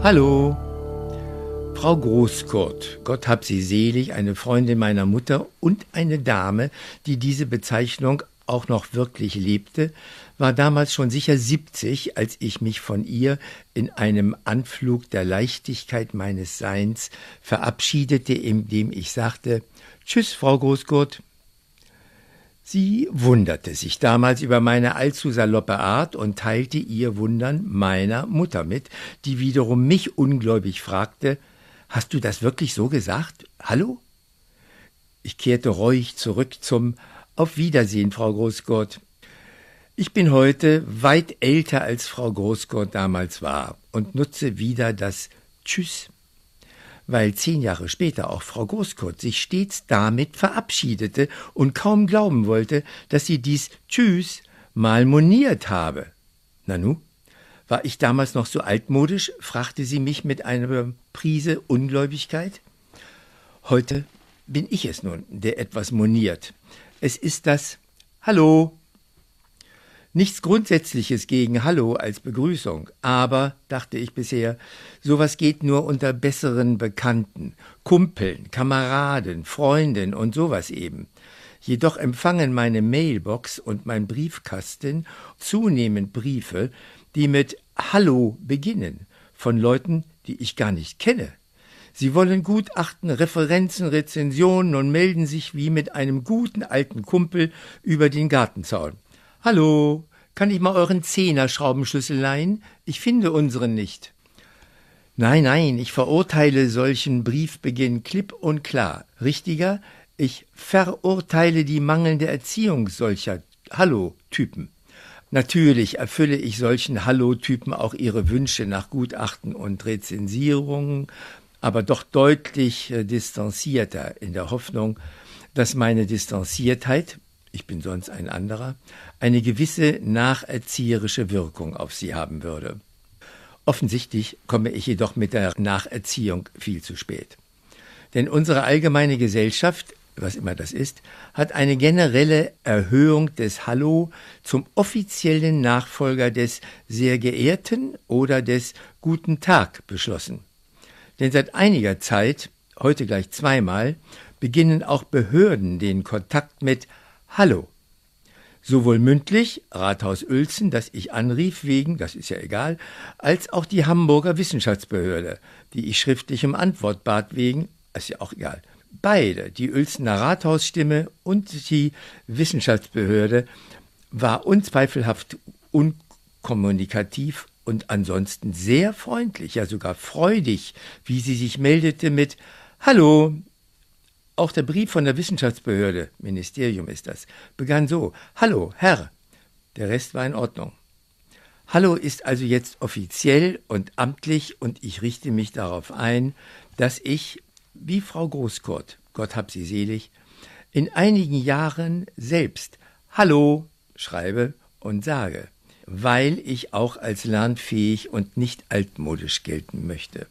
Hallo. Frau Großkurt, Gott hab sie selig, eine Freundin meiner Mutter und eine Dame, die diese Bezeichnung auch noch wirklich lebte, war damals schon sicher 70, als ich mich von ihr in einem Anflug der Leichtigkeit meines Seins verabschiedete, indem ich sagte Tschüss, Frau Großkurt. Sie wunderte sich damals über meine allzu saloppe Art und teilte ihr Wundern meiner Mutter mit, die wiederum mich ungläubig fragte Hast du das wirklich so gesagt? Hallo? Ich kehrte reuig zurück zum Auf Wiedersehen, Frau Großgott. Ich bin heute weit älter als Frau Großgott damals war und nutze wieder das Tschüss weil zehn Jahre später auch Frau Großkurt sich stets damit verabschiedete und kaum glauben wollte, dass sie dies Tschüss mal moniert habe. Nanu? War ich damals noch so altmodisch? fragte sie mich mit einer Prise Ungläubigkeit. Heute bin ich es nun, der etwas moniert. Es ist das Hallo, Nichts Grundsätzliches gegen Hallo als Begrüßung, aber, dachte ich bisher, sowas geht nur unter besseren Bekannten, Kumpeln, Kameraden, Freunden und sowas eben. Jedoch empfangen meine Mailbox und mein Briefkasten zunehmend Briefe, die mit Hallo beginnen, von Leuten, die ich gar nicht kenne. Sie wollen Gutachten, Referenzen, Rezensionen und melden sich wie mit einem guten alten Kumpel über den Gartenzaun. Hallo, kann ich mal euren Zehner-Schraubenschlüssel leihen? Ich finde unseren nicht. Nein, nein, ich verurteile solchen Briefbeginn klipp und klar. Richtiger, ich verurteile die mangelnde Erziehung solcher Hallo-Typen. Natürlich erfülle ich solchen Hallo-Typen auch ihre Wünsche nach Gutachten und Rezensierungen, aber doch deutlich äh, distanzierter in der Hoffnung, dass meine Distanziertheit ich bin sonst ein anderer, eine gewisse nacherzieherische Wirkung auf sie haben würde. Offensichtlich komme ich jedoch mit der Nacherziehung viel zu spät. Denn unsere allgemeine Gesellschaft, was immer das ist, hat eine generelle Erhöhung des Hallo zum offiziellen Nachfolger des sehr geehrten oder des guten Tag beschlossen. Denn seit einiger Zeit, heute gleich zweimal, beginnen auch Behörden den Kontakt mit Hallo. Sowohl mündlich, Rathaus Uelzen, das ich anrief wegen, das ist ja egal, als auch die Hamburger Wissenschaftsbehörde, die ich schriftlich um Antwort bat wegen, ist ja auch egal. Beide, die Uelzener Rathausstimme und die Wissenschaftsbehörde, war unzweifelhaft unkommunikativ und ansonsten sehr freundlich, ja sogar freudig, wie sie sich meldete mit Hallo, auch der Brief von der Wissenschaftsbehörde, Ministerium ist das, begann so: Hallo, Herr. Der Rest war in Ordnung. Hallo ist also jetzt offiziell und amtlich und ich richte mich darauf ein, dass ich, wie Frau Großkurt, Gott hab sie selig, in einigen Jahren selbst Hallo schreibe und sage, weil ich auch als lernfähig und nicht altmodisch gelten möchte.